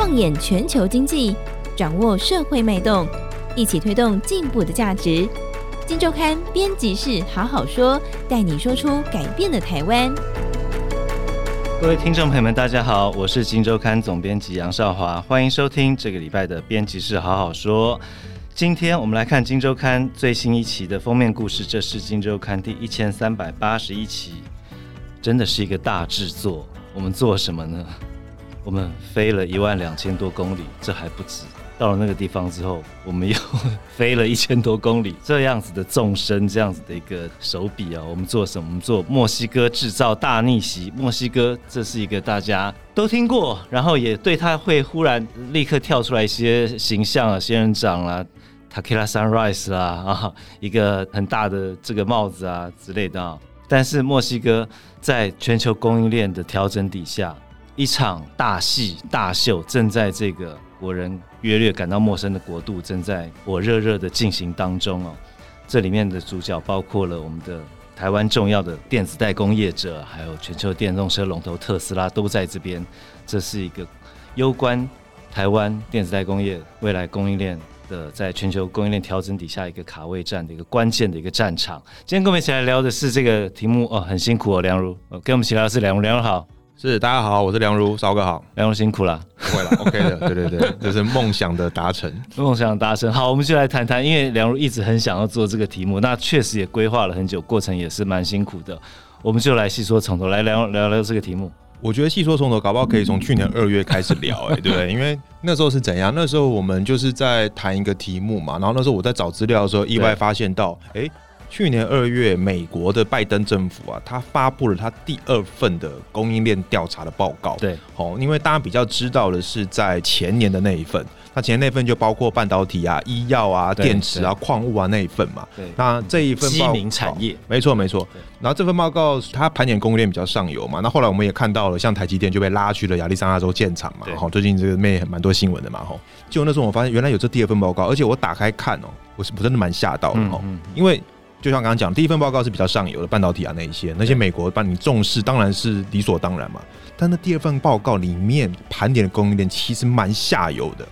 放眼全球经济，掌握社会脉动，一起推动进步的价值。金周刊编辑室好好说，带你说出改变的台湾。各位听众朋友们，大家好，我是金周刊总编辑杨少华，欢迎收听这个礼拜的编辑室好好说。今天我们来看金周刊最新一期的封面故事，这是金周刊第一千三百八十一期，真的是一个大制作。我们做什么呢？我们飞了一万两千多公里，这还不止。到了那个地方之后，我们又飞了一千多公里，这样子的纵深，这样子的一个手笔啊，我们做什么？我们做墨西哥制造大逆袭。墨西哥，这是一个大家都听过，然后也对他会忽然立刻跳出来一些形象啊，仙人掌啦，Tequila Sunrise 啦啊，一个很大的这个帽子啊之类的啊。但是墨西哥在全球供应链的调整底下。一场大戏大秀正在这个国人约略感到陌生的国度正在火热热的进行当中哦。这里面的主角包括了我们的台湾重要的电子代工业者，还有全球电动车龙头特斯拉都在这边。这是一个攸关台湾电子代工业未来供应链的，在全球供应链调整底下一个卡位战的一个关键的一个战场。今天跟我们一起来聊的是这个题目哦，很辛苦哦，梁如，跟我们一起聊的是梁如，梁如好。是，大家好，我是梁如，少哥好，梁如辛苦了，不会了，OK 的，对对对，就是梦想的达成，梦想达成。好，我们就来谈谈，因为梁如一直很想要做这个题目，那确实也规划了很久，过程也是蛮辛苦的。我们就来细说从头，来聊聊聊这个题目。我觉得细说从头，搞不好可以从去年二月开始聊，哎，对不对？因为那时候是怎样？那时候我们就是在谈一个题目嘛，然后那时候我在找资料的时候，意外发现到，哎。去年二月，美国的拜登政府啊，他发布了他第二份的供应链调查的报告。对，哦，因为大家比较知道的是在前年的那一份，那前年那份就包括半导体啊、医药啊、电池啊、矿物啊那一份嘛。对，那这一份知名产业，没错没错。然后这份报告它盘点供应链比较上游嘛，那后来我们也看到了，像台积电就被拉去了亚利桑那州建厂嘛。好，最近这个妹蛮多新闻的嘛。吼，就那时候我发现原来有这第二份报告，而且我打开看哦，我是我真的蛮吓到的哦，因为。就像刚刚讲，第一份报告是比较上游的半导体啊，那一些那些美国帮你重视，当然是理所当然嘛。但那第二份报告里面盘点的供应链其实蛮下游的。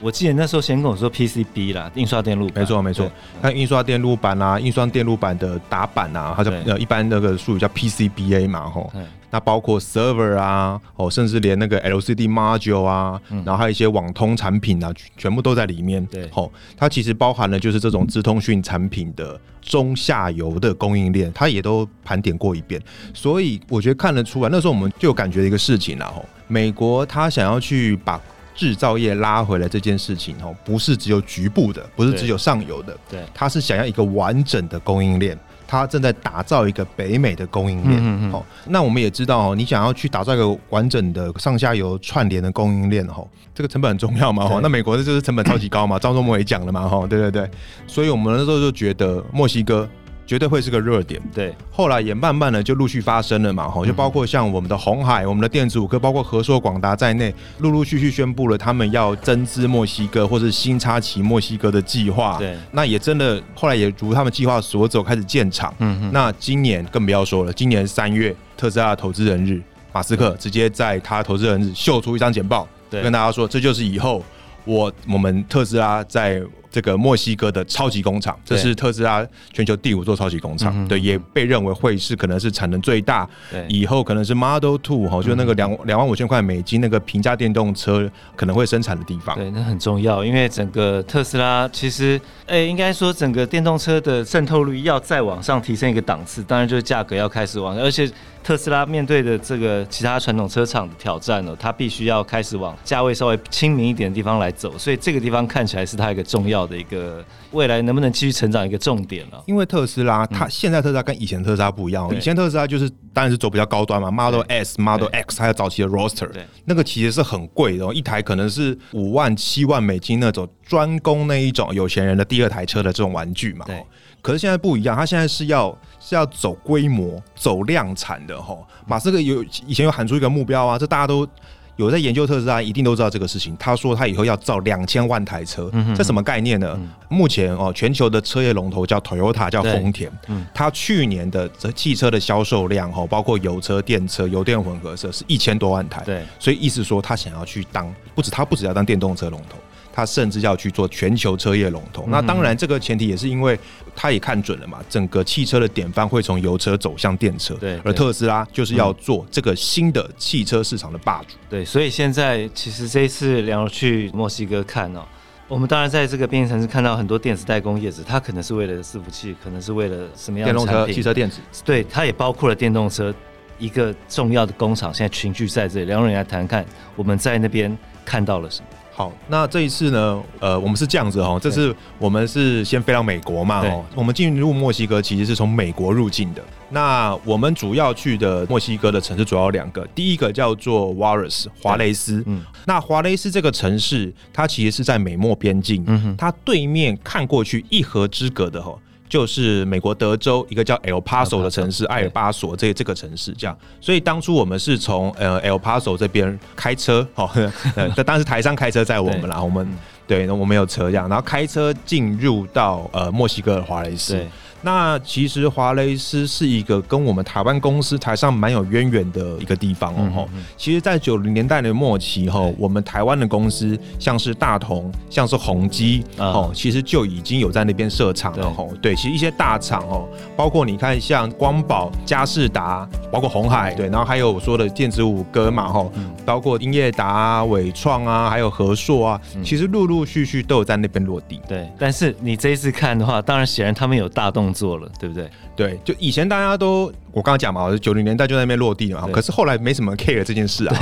对，我记得那时候先跟我说 PCB 啦，印刷电路板，没错没错。那印刷电路板啊，印刷电路板的打板啊，它叫呃一般那个术语叫 PCBA 嘛，吼。那包括 server 啊，哦，甚至连那个 LCD module 啊，嗯、然后还有一些网通产品啊，全部都在里面。对，哦，它其实包含了就是这种资通讯产品的中下游的供应链，它也都盘点过一遍。所以我觉得看得出来，那时候我们就有感觉一个事情啦，吼，美国它想要去把制造业拉回来这件事情，哦，不是只有局部的，不是只有上游的，对，它是想要一个完整的供应链。他正在打造一个北美的供应链，好、嗯哦，那我们也知道哦，你想要去打造一个完整的上下游串联的供应链，哈，这个成本很重要嘛，哈，那美国的就是成本超级高嘛，张忠谋也讲了嘛，哈，对对对，所以我们那时候就觉得墨西哥。绝对会是个热点，对。后来也慢慢的就陆续发生了嘛，吼，就包括像我们的红海、我们的电子五科，包括和硕、广达在内，陆陆续续宣布了他们要增资墨西哥或是新插旗墨西哥的计划。对。那也真的后来也如他们计划所走，开始建厂。嗯哼。那今年更不要说了，今年三月特斯拉的投资人日，马斯克直接在他投资人日秀出一张简报，对，跟大家说这就是以后我我们特斯拉在。这个墨西哥的超级工厂，这是特斯拉全球第五座超级工厂，对，也被认为会是可能是产能最大，对，以后可能是 Model Two 哈，就那个两两万五千块美金那个平价电动车可能会生产的地方。对，那很重要，因为整个特斯拉其实，哎，应该说整个电动车的渗透率要再往上提升一个档次，当然就是价格要开始往上，而且。特斯拉面对的这个其他传统车厂的挑战呢，它必须要开始往价位稍微亲民一点的地方来走，所以这个地方看起来是它一个重要的一个未来能不能继续成长一个重点了。因为特斯拉，它现在特斯拉跟以前特斯拉不一样，以前特斯拉就是当然是走比较高端嘛，Model S、Model X 还有早期的 Roadster，那个其实是很贵的，一台可能是五万、七万美金那种专攻那一种有钱人的第二台车的这种玩具嘛。对。可是现在不一样，它现在是要是要走规模、走量产的哈。马斯克有以前有喊出一个目标啊，这大家都有在研究特斯拉，一定都知道这个事情。他说他以后要造两千万台车，嗯、这什么概念呢？嗯、目前哦，全球的车业龙头叫 Toyota，叫丰田，嗯，他去年的这汽车的销售量哦，包括油车、电车、油电混合车是一千多万台，对，所以意思说他想要去当，不止他不止要当电动车龙头。他甚至要去做全球车业龙头，那当然这个前提也是因为他也看准了嘛，整个汽车的典范会从油车走向电车，对，而特斯拉就是要做这个新的汽车市场的霸主。对，所以现在其实这一次梁柔去墨西哥看哦，我们当然在这个边境城市看到很多电子代工业者，他可能是为了伺服器，可能是为了什么样的电动车、汽车电子，对，它也包括了电动车一个重要的工厂，现在群聚在这里。梁柔来谈看我们在那边看到了什么。好，那这一次呢，呃，我们是这样子哈，这次我们是先飞到美国嘛，哦，我们进入墨西哥其实是从美国入境的。那我们主要去的墨西哥的城市主要有两个，第一个叫做 Juárez 华雷斯，嗯，那华雷斯这个城市它其实是在美墨边境，嗯哼，它对面看过去一河之隔的哈。就是美国德州一个叫 El Paso 的城市，艾尔巴索这这个城市这样，所以当初我们是从呃 El Paso 这边开车，哦，这 当时台上开车载我们啦，我们对，那我们有车这样，然后开车进入到呃墨西哥的华雷斯。那其实华雷斯是一个跟我们台湾公司台上蛮有渊源的一个地方哦。嗯嗯、其实，在九零年代的末期后，我们台湾的公司像是大同、像是宏基哦，其实就已经有在那边设厂了吼。对，其实一些大厂哦，包括你看像光宝、佳士达，包括红海，对，然后还有我说的电子五哥嘛吼，包括英业达啊、伟创啊，还有和硕啊，其实陆陆续续都有在那边落地。对，但是你这一次看的话，当然显然他们有大动。做了，对不对？对，就以前大家都我刚刚讲嘛，九零年代就在那边落地嘛，可是后来没什么 care 这件事啊。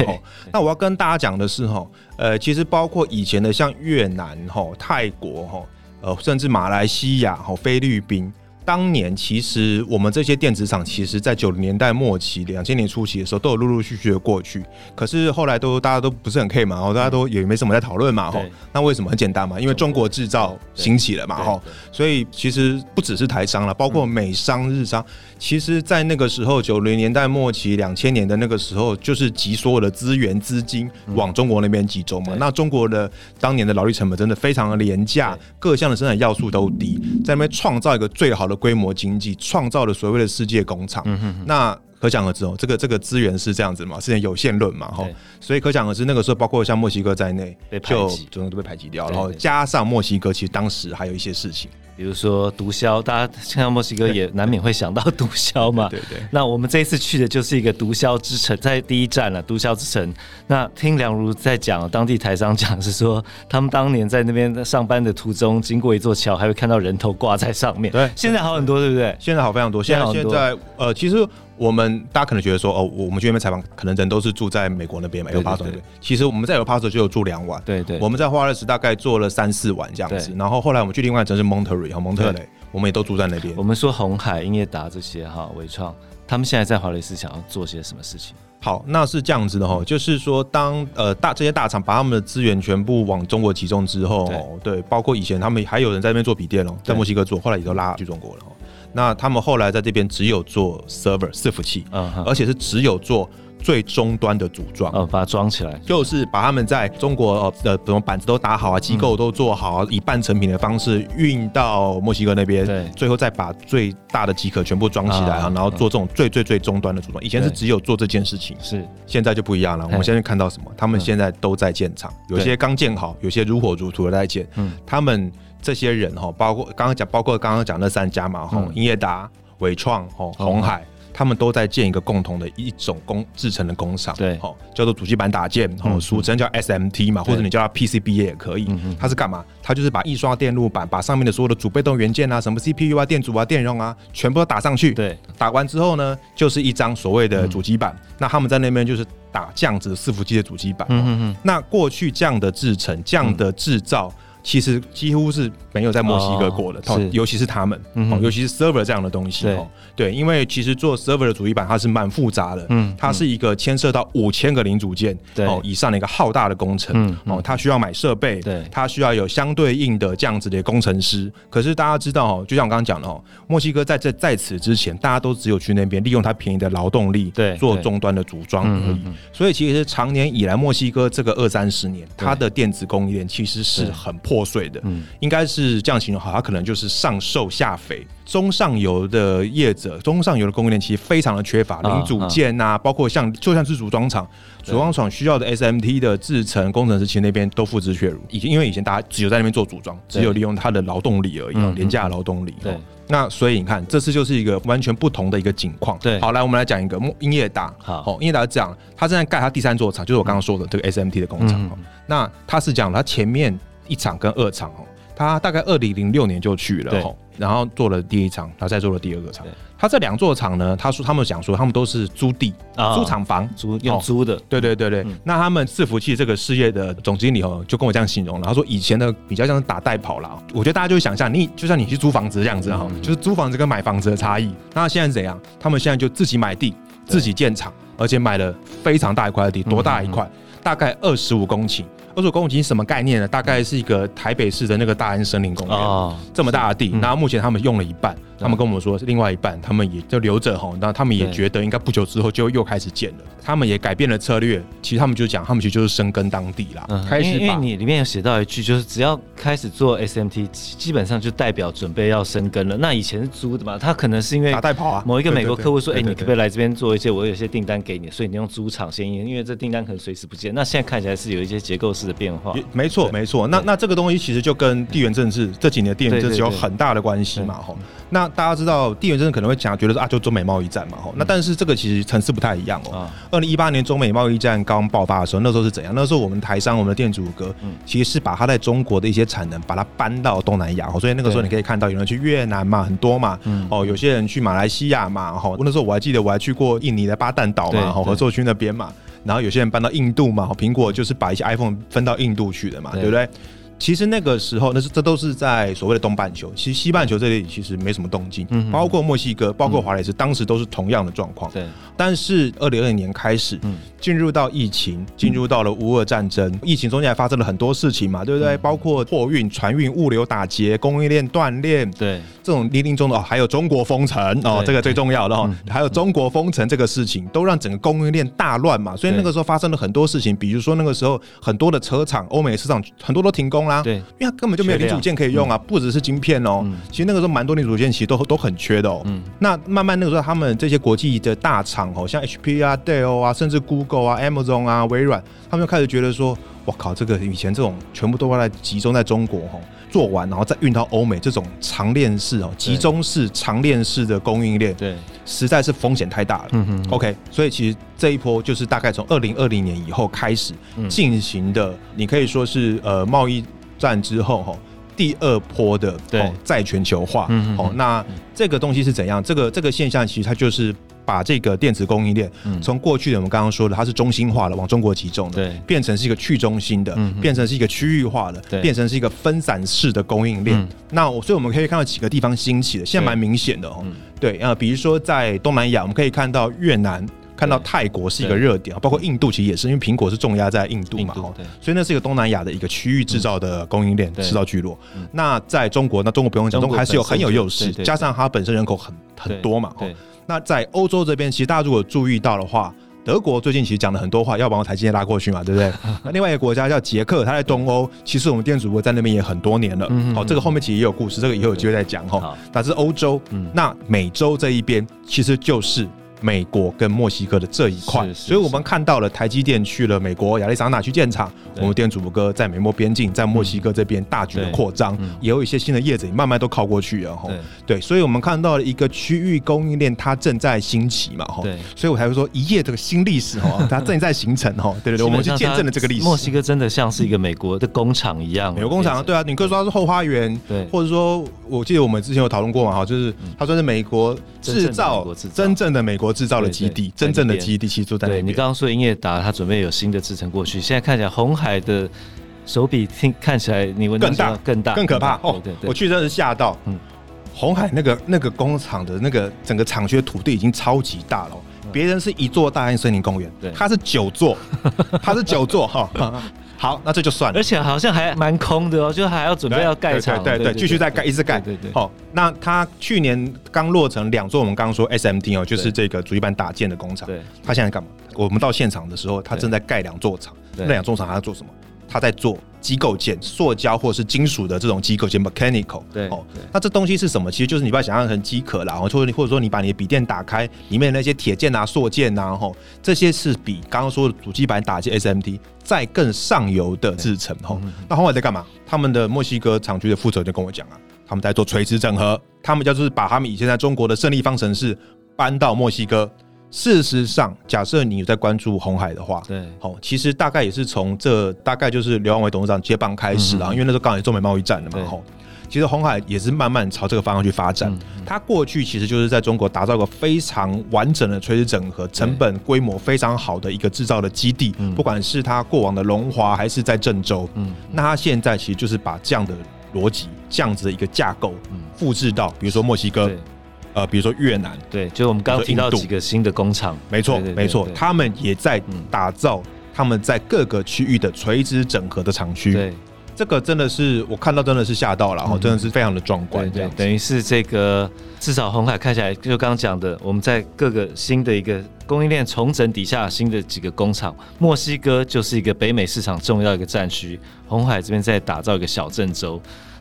那我要跟大家讲的是哈，呃，其实包括以前的像越南哈、泰国哈，呃，甚至马来西亚哈、菲律宾。当年其实我们这些电子厂，其实，在九零年代末期、两千年初期的时候，都有陆陆续续的过去。可是后来都大家都不是很 care 嘛，然后大家都也没什么在讨论嘛，吼。那为什么？很简单嘛，因为中国制造兴起了嘛，吼。所以其实不只是台商了，包括美商、日商，其实在那个时候，九零年代末期、两千年的那个时候，就是集所有的资源、资金往中国那边集中嘛。那中国的当年的劳力成本真的非常的廉价，各项的生产要素都低，在那边创造一个最好的。规模经济创造了所谓的世界工厂，嗯、哼哼，那可想而知哦，这个这个资源是这样子嘛，是有限论嘛，哈，所以可想而知，那个时候包括像墨西哥在内，就整个都被排挤掉，然后加上墨西哥其实当时还有一些事情。比如说毒枭，大家看到墨西哥也难免会想到毒枭嘛。对对。那我们这一次去的就是一个毒枭之城，在第一站了，毒枭之城。那听梁如在讲，当地台商讲是说，他们当年在那边上班的途中，经过一座桥，还会看到人头挂在上面。对，现在好很多，对不对？现在好非常多。现在现在呃，其实。我们大家可能觉得说，哦，我们去那边采访，可能人都是住在美国那边嘛，El Paso 对对？其实我们在 El Paso 就有住两晚，对对。我们在华尔斯大概做了三四晚这样子，然后后来我们去另外一城市蒙特雷，我们也都住在那边。我们说红海、英业达这些哈，伟创，他们现在在华雷斯想要做些什么事情？好，那是这样子的哈，就是说当呃大这些大厂把他们的资源全部往中国集中之后，对，包括以前他们还有人在那边做笔电哦，在墨西哥做，后来也都拉去中国了。那他们后来在这边只有做 server 伺服器，嗯，而且是只有做最终端的组装，嗯，把它装起来，就是把他们在中国呃的什么板子都打好啊，机构都做好，啊以半成品的方式运到墨西哥那边，对，最后再把最大的机壳全部装起来啊，然后做这种最最最终端的组装。以前是只有做这件事情，是，现在就不一样了。我们现在看到什么？他们现在都在建厂，有些刚建好，有些如火如荼的在建，嗯，他们。这些人哈，包括刚刚讲，包括刚刚讲那三家嘛，哈，英业达、伟创、哈、红海，他们都在建一个共同的一种工制成的工厂，对，哈，叫做主机板打件，哦，俗称叫 SMT 嘛，或者你叫它 PCBA 也可以。它是干嘛？它就是把印刷电路板，把上面的所有的主被动元件啊，什么 CPU 啊、电阻啊、电容啊，全部都打上去。对，打完之后呢，就是一张所谓的主机板。那他们在那边就是打这样子伺服器的主机板。嗯嗯嗯。那过去这样的制成、这样的制造。其实几乎是没有在墨西哥过的，哦、尤其是他们，哦，尤其是 server 这样的东西哦，对，因为其实做 server 的主机板它是蛮复杂的，嗯，它是一个牵涉到五千个零组件哦以上的一个浩大的工程，嗯，哦，它需要买设备，对，它需要有相对应的这样子的工程师。可是大家知道哦，就像我刚刚讲的哦，墨西哥在这在此之前，大家都只有去那边利用它便宜的劳动力，对，做终端的组装而已。所以其实长年以来，墨西哥这个二三十年，它的电子供应链其实是很破。破碎的，嗯，应该是这样形容好，它可能就是上瘦下肥，中上游的业者，中上游的供应链其实非常的缺乏零组件呐、啊，啊、包括像就像是组装厂，组装厂需要的 SMT 的制程工程师，其实那边都付之阙如。以前因为以前大家只有在那边做组装，只有利用它的劳动力而已，对廉价劳动力。对，那所以你看，这次就是一个完全不同的一个景况。对，好，来我们来讲一个英业达。好，英业达是这样，他正在盖他第三座厂，就是我刚刚说的这个 SMT 的工厂。嗯、那他是讲他前面。一厂跟二厂哦，他大概二零零六年就去了，对然后做了第一场，然后再做了第二个厂。他这两座厂呢，他说他们想说他们都是租地、哦、租厂房，租用租的。对对对对，嗯、那他们伺服器这个事业的总经理哦，就跟我这样形容了，他说以前的比较像是打带跑了。我觉得大家就会想象，你就像你去租房子这样子哈，嗯、就是租房子跟买房子的差异。那现在是怎样？他们现在就自己买地，自己建厂，而且买了非常大一块的地，多大一块？大概二十五公顷。二十五公顷是什么概念呢？大概是一个台北市的那个大安森林公园，哦、这么大的地。那、嗯、目前他们用了一半，他们跟我们说，另外一半他们也就留着哈。那他们也觉得应该不久之后就又开始建了。他们也改变了策略。其实他们就讲，他们其实就是深耕当地啦。开始，因为你里面有写到一句，就是只要开始做 SMT，基本上就代表准备要深耕了。那以前是租的嘛，他可能是因为打带跑啊。某一个美国客户说，哎，你可不可以来这边做一些？我有些订单给你，所以你用租场先因为这订单可能随时不见。那现在看起来是有一些结构式的变化。没错，没错。那那这个东西其实就跟地缘政治这几年的地缘政治有很大的关系嘛，吼。那大家知道地缘政治可能会讲，觉得说啊，就中美贸易战嘛，吼。那但是这个其实层次不太一样哦。二零一八年中美贸易战刚爆发的时候，那时候是怎样？那时候我们台商，我们的电子五哥，其实是把他在中国的一些产能，把它搬到东南亚。所以那个时候你可以看到有人去越南嘛，很多嘛，哦，有些人去马来西亚嘛，吼。那时候我还记得我还去过印尼的巴淡岛嘛，吼，合作区那边嘛。然后有些人搬到印度嘛，苹果就是把一些 iPhone 分到印度去的嘛，对不对？其实那个时候，那是这都是在所谓的东半球。其实西半球这里其实没什么动静，嗯、包括墨西哥，包括华莱士，嗯、当时都是同样的状况。对。但是二零二零年开始，进入到疫情，进入到了乌俄战争，嗯、疫情中间还发生了很多事情嘛，对不对？嗯、包括货运、船运、物流打劫，供应链断裂，对这种零零中的哦，还有中国封城哦，这个最重要的哦，嗯、还有中国封城这个事情，都让整个供应链大乱嘛。所以那个时候发生了很多事情，比如说那个时候很多的车厂，欧美的车厂很多都停工。对，因为它根本就没有零组件可以用啊，不只是晶片哦。其实那个时候蛮多零组件其实都都很缺的哦。那慢慢那个时候，他们这些国际的大厂哦，像 HP 啊、Dell 啊，甚至 Google 啊、Amazon 啊、微软，他们就开始觉得说，我靠，这个以前这种全部都会来集中在中国哈，做完然后再运到欧美，这种长链式哦，集中式长链式的供应链，对，实在是风险太大了。嗯哼 OK，所以其实这一波就是大概从二零二零年以后开始进行的，你可以说是呃贸易。战之后哈，第二波的哦再全球化，嗯哦，那这个东西是怎样？这个这个现象其实它就是把这个电子供应链从过去的我们刚刚说的它是中心化的，往中国集中的，对，变成是一个去中心的，变成是一个区域化的，变成是一个分散式的供应链。那我所以我们可以看到几个地方兴起的，现在蛮明显的哦，对啊，比如说在东南亚，我们可以看到越南。看到泰国是一个热点，包括印度其实也是，因为苹果是重压在印度嘛，所以那是一个东南亚的一个区域制造的供应链制造聚落。那在中国，那中国不用讲，中国还是有很有优势，加上它本身人口很很多嘛。那在欧洲这边，其实大家如果注意到的话，德国最近其实讲了很多话，要把我台积电拉过去嘛，对不对？那另外一个国家叫捷克，它在东欧，其实我们电主播在那边也很多年了。好，这个后面其实也有故事，这个以后有机会再讲哈。但是欧洲，那美洲这一边其实就是。美国跟墨西哥的这一块，所以我们看到了台积电去了美国亚利桑那去建厂，我们电子五哥在美墨边境，在墨西哥这边大举的扩张，也有一些新的业者也慢慢都靠过去了哈。对，所以我们看到了一个区域供应链它正在兴起嘛哈。对，所以我才会说一页这个新历史哈，它正在形成哈。对对对，我们去见证了这个历史。墨西哥真的像是一个美国的工厂一样，美国工厂对啊，你可以说它是后花园，对，或者说我记得我们之前有讨论过嘛哈，就是它算是美国制造真正的美国。制造的基地，真正的基地其实就在那边。对，你刚刚说英业达，它准备有新的制程过去。现在看起来，红海的手笔听看起来你闻更大更大更可怕哦！对对对，我去真的是吓到。嗯，红海那个那个工厂的那个整个厂区的土地已经超级大了，别人是一座大安森林公园，对，他是九座，他是九座哈。好，那这就算了。而且好像还蛮空的哦，就还要准备要盖厂，对对对，继续再盖，一直盖。对对。好，那他去年刚落成两座，我们刚刚说 SMT 哦，就是这个主机板打件的工厂。对。他现在干嘛？我们到现场的时候，他正在盖两座厂。那两座厂还要做什么？他在做机构件，塑胶或者是金属的这种机构件，mechanical。对。哦。那这东西是什么？其实就是你把它想象成机壳啦，或者或者说你把你的笔电打开，里面的那些铁件啊、塑件啊，吼，这些是比刚刚说的主机板打击 SMT。在更上游的制程吼，那鸿海在干嘛？他们的墨西哥厂区的负责人就跟我讲啊，他们在做垂直整合，他们就是把他们以前在中国的胜利方程式搬到墨西哥。事实上，假设你有在关注红海的话，对，好，其实大概也是从这大概就是刘扬伟董事长接棒开始了，因为那时候刚好也中美贸易战了嘛，吼。其实红海也是慢慢朝这个方向去发展。它过去其实就是在中国打造一个非常完整的垂直整合、成本规模非常好的一个制造的基地。不管是它过往的龙华还是在郑州，那它现在其实就是把这样的逻辑、这样子的一个架构复制到，比如说墨西哥，呃，比如说越南，对，就我们刚刚提到几个新的工厂，没错，没错，他们也在打造他们在各个区域的垂直整合的厂区。对这个真的是我看到，真的是吓到了，然后真的是非常的壮观。对，对，等于是这个至少红海看起来，就刚刚讲的，我们在各个新的一个供应链重整底下，新的几个工厂，墨西哥就是一个北美市场重要一个战区，红海这边在打造一个小郑州。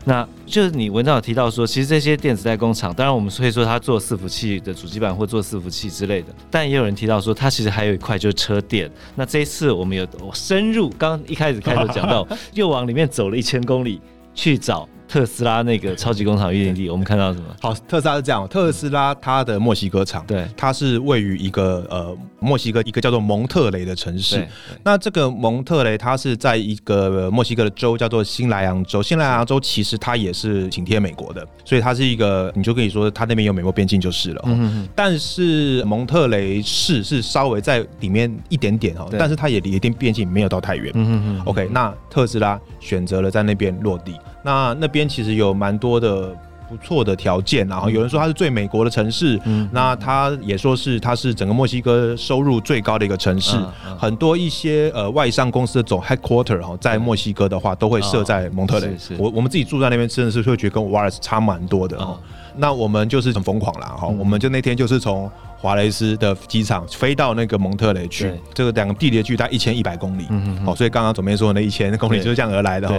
那就是你文章有提到说，其实这些电子代工厂，当然我们可以说它做伺服器的主机板或做伺服器之类的，但也有人提到说，它其实还有一块就是车电。那这一次我们有深入，刚刚一开始开头讲到，又往里面走了一千公里去找。特斯拉那个超级工厂预定地，我们看到什么？好，特斯拉是这样，特斯拉它的墨西哥厂，对，它是位于一个呃墨西哥一个叫做蒙特雷的城市。那这个蒙特雷，它是在一个墨西哥的州叫做新莱昂州。新莱昂州其实它也是紧贴美国的，所以它是一个，你就可以说它那边有美国边境就是了。嗯嗯。但是蒙特雷市是稍微在里面一点点哦，但是它也离边境没有到太远。嗯嗯 OK，那特斯拉选择了在那边落地。那那边其实有蛮多的不错的条件，然后有人说它是最美国的城市，嗯，那他也说是它是整个墨西哥收入最高的一个城市，嗯嗯、很多一些呃外商公司的总 headquarter 哈，在墨西哥的话都会设在蒙特雷。哦、我我们自己住在那边，真的是会觉得跟瓦尔斯差蛮多的哦。那我们就是很疯狂啦哈，我们就那天就是从华雷斯的机场飞到那个蒙特雷去，这个两个地理的距离大概一千一百公里，哦，所以刚刚总编说的那一千公里就是这样而来的哈。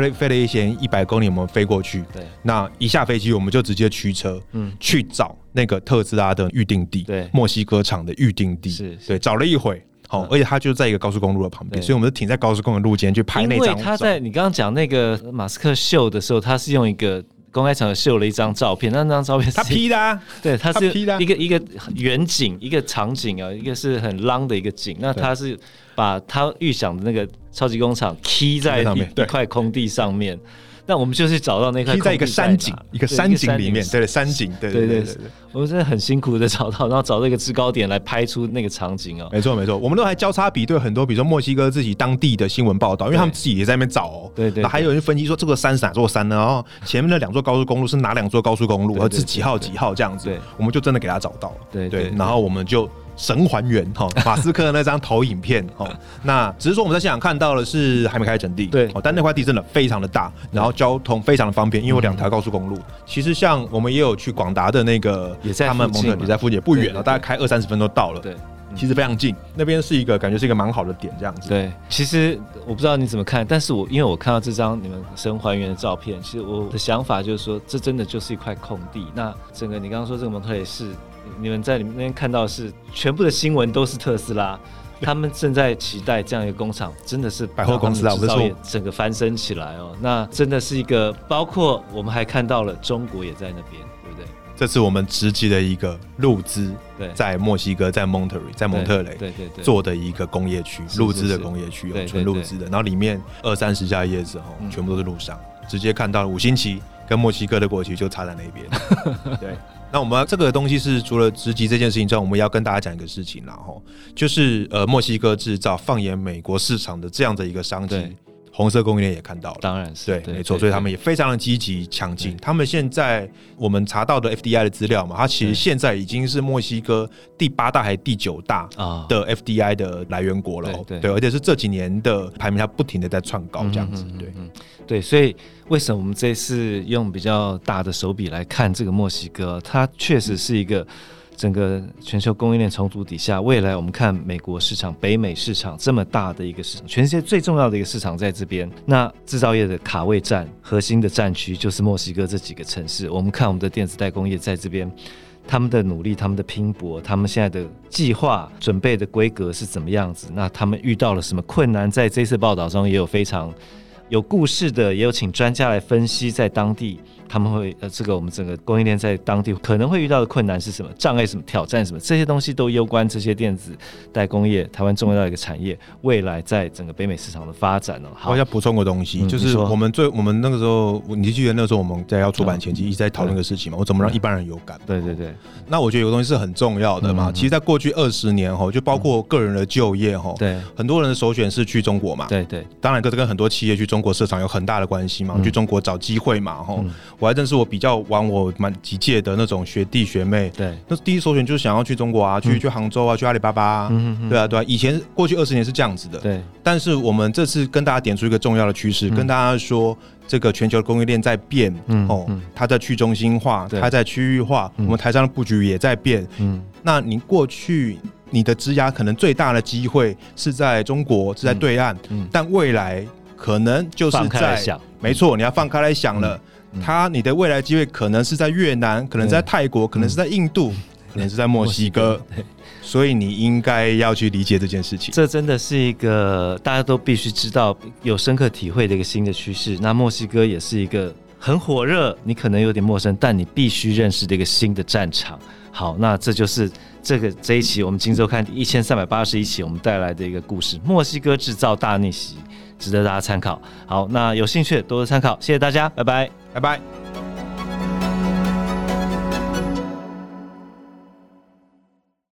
就飞了一些一百公里，我们飞过去。对，那一下飞机，我们就直接驱车，嗯，去找那个特斯拉的预定地，对，墨西哥厂的预定地，是，对，找了一会，好，而且它就在一个高速公路的旁边，所以我们就停在高速公路路肩去拍那张。因为他在你刚刚讲那个马斯克秀的时候，他是用一个公开场合秀了一张照片，那那张照片是他 P 的，啊，对，他是 P 的 一个一个远景，一个场景啊，一个是很 long 的一个景，那他是。把他预想的那个超级工厂 key 在一块空地上面，那我们就去找到那块空地在一个山景，一个山景里面，对山景，对对对对，我们真的很辛苦的找到，然后找到一个制高点来拍出那个场景哦。没错没错，我们都还交叉比对很多，比如说墨西哥自己当地的新闻报道，因为他们自己也在那边找哦。对对，还有人分析说这个山是哪座山呢？然后前面的两座高速公路是哪两座高速公路，而是几号几号这样子？对，我们就真的给他找到了。对对，然后我们就。神还原哈，马斯克的那张投影片哈，那只是说我们在现场看到的是还没开始整地，对，但那块地真的非常的大，然后交通非常的方便，因为有两条高速公路。其实像我们也有去广达的那个，也在他们蒙特也在附近，也不远了，大概开二三十分钟到了。对，其实非常近，那边是一个感觉是一个蛮好的点，这样子。对，其实我不知道你怎么看，但是我因为我看到这张你们神还原的照片，其实我的想法就是说，这真的就是一块空地。那整个你刚刚说这个蒙特雷是。你们在里面那边看到是全部的新闻都是特斯拉，他们正在期待这样一个工厂，真的是百货公司啊，我们说整个翻身起来哦。那真的是一个，包括我们还看到了中国也在那边，对不对？这是我们直击的一个路资，对，在墨西哥，在蒙特雷，在蒙特雷，对对对，做的一个工业区，路资的工业区，纯路资的。然后里面二三十家业者哦，全部都是路商，直接看到了五星旗跟墨西哥的国旗就插在那边，对。那我们这个东西是除了直击这件事情之外，我们要跟大家讲一个事情，然后就是呃墨西哥制造放眼美国市场的这样的一个商机，红色供应链也看到了，当然是对，对没错，所以他们也非常的积极抢进。他们现在我们查到的 FDI 的资料嘛，它其实现在已经是墨西哥第八大还是第九大的 FDI 的来源国了，对，对，对，而且是这几年的排名，它不停的在窜高这样子，对，嗯，对，所以为什么我们这次用比较大的手笔来看这个墨西哥，它确实是一个。整个全球供应链重组底下，未来我们看美国市场、北美市场这么大的一个市场，全世界最重要的一个市场在这边。那制造业的卡位战、核心的战区就是墨西哥这几个城市。我们看我们的电子代工业在这边，他们的努力、他们的拼搏、他们现在的计划准备的规格是怎么样子？那他们遇到了什么困难？在这次报道中也有非常有故事的，也有请专家来分析在当地。他们会呃，这个我们整个供应链在当地可能会遇到的困难是什么？障碍什么？挑战什么？这些东西都攸关这些电子代工业台湾重要的一个产业未来在整个北美市场的发展哦。好，我要补充个东西，嗯、就是我们最我们那个时候，你记得那个时候我们在要出版前期一直在讨论个事情嘛？我怎么让一般人有感？对对对。那我觉得有个东西是很重要的嘛。嗯、其实，在过去二十年哈，就包括个人的就业哈，对，很多人的首选是去中国嘛。对对。当然，这跟很多企业去中国市场有很大的关系嘛。嗯、去中国找机会嘛，哈、嗯。我还认识我比较。玩我蛮几届的那种学弟学妹，对，那第一首选就是想要去中国啊，去、嗯、去杭州啊，去阿里巴巴啊，对啊，对啊，以前过去二十年是这样子的，对。但是我们这次跟大家点出一个重要的趋势，嗯、跟大家说，这个全球的供应链在变，嗯、哦，它在去中心化，它在区域化，嗯、我们台商的布局也在变，嗯。那你过去你的职涯可能最大的机会是在中国，是在对岸，嗯，嗯但未来可能就是在，没错，你要放开来想了。嗯他，你的未来机会可能是在越南，可能在泰国，可能是在印度，可能是在墨西哥，所以你应该要去理解这件事情。这真的是一个大家都必须知道、有深刻体会的一个新的趋势。那墨西哥也是一个很火热，你可能有点陌生，但你必须认识的一个新的战场。好，那这就是这个这一期我们今周刊第一千三百八十一期我们带来的一个故事：墨西哥制造大逆袭。值得大家参考。好，那有兴趣多多参考，谢谢大家，拜拜，拜拜。